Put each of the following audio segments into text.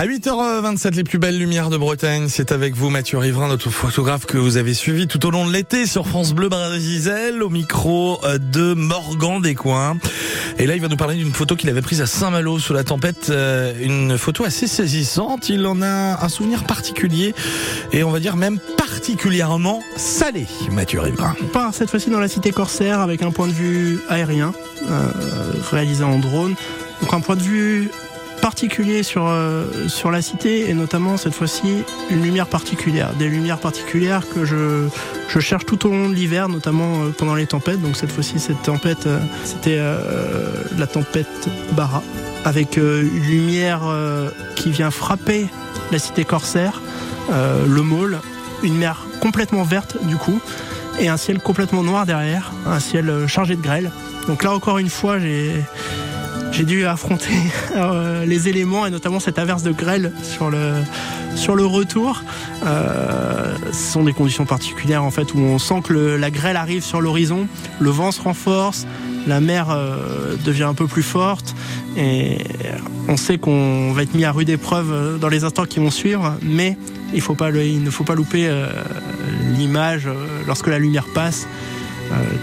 À 8h27, les plus belles lumières de Bretagne, c'est avec vous Mathieu Riverain, notre photographe que vous avez suivi tout au long de l'été sur France Bleu Brésil, au micro euh, de Morgan Descoings. Et là, il va nous parler d'une photo qu'il avait prise à Saint-Malo sous la tempête, euh, une photo assez saisissante. Il en a un souvenir particulier et on va dire même particulièrement salé, Mathieu Riverain. On part cette fois-ci dans la cité corsaire avec un point de vue aérien, euh, réalisé en drone. Donc un point de vue particulier sur, euh, sur la cité et notamment cette fois-ci une lumière particulière, des lumières particulières que je, cherche tout au long de l'hiver, notamment euh, pendant les tempêtes. Donc cette fois-ci cette tempête, euh, c'était la tempête Bara, avec une lumière qui vient frapper la cité corsaire, le môle, une mer complètement verte du coup et un ciel complètement noir derrière, un ciel chargé de grêle. Donc là encore une fois j'ai j'ai dû affronter euh, les éléments et notamment cette averse de grêle sur le, sur le retour. Euh, ce sont des conditions particulières en fait où on sent que le, la grêle arrive sur l'horizon, le vent se renforce, la mer euh, devient un peu plus forte et on sait qu'on va être mis à rude épreuve dans les instants qui vont suivre, mais il, faut pas, il ne faut pas louper euh, l'image euh, lorsque la lumière passe,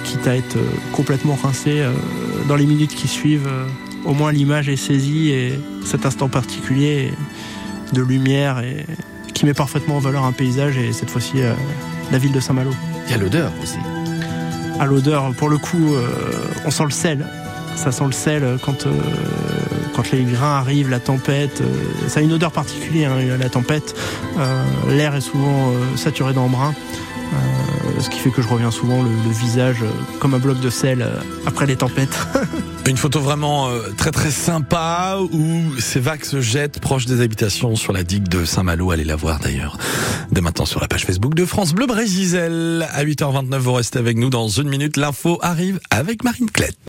quitte à être complètement rincé dans les minutes qui suivent au moins l'image est saisie et cet instant particulier de lumière et qui met parfaitement en valeur un paysage et cette fois-ci euh, la ville de Saint-Malo. Il y a l'odeur aussi. À l'odeur, pour le coup, euh, on sent le sel. Ça sent le sel quand, euh, quand les grains arrivent, la tempête. ça a une odeur particulière, hein, la tempête. L'air est souvent saturé d'embrun. Ce qui fait que je reviens souvent le, visage comme un bloc de sel après les tempêtes. Une photo vraiment euh, très très sympa où ces vagues se jettent proche des habitations sur la digue de Saint-Malo. Allez la voir d'ailleurs dès maintenant sur la page Facebook de France Bleu Brésil. À 8h29, vous restez avec nous dans une minute. L'info arrive avec Marine Clette.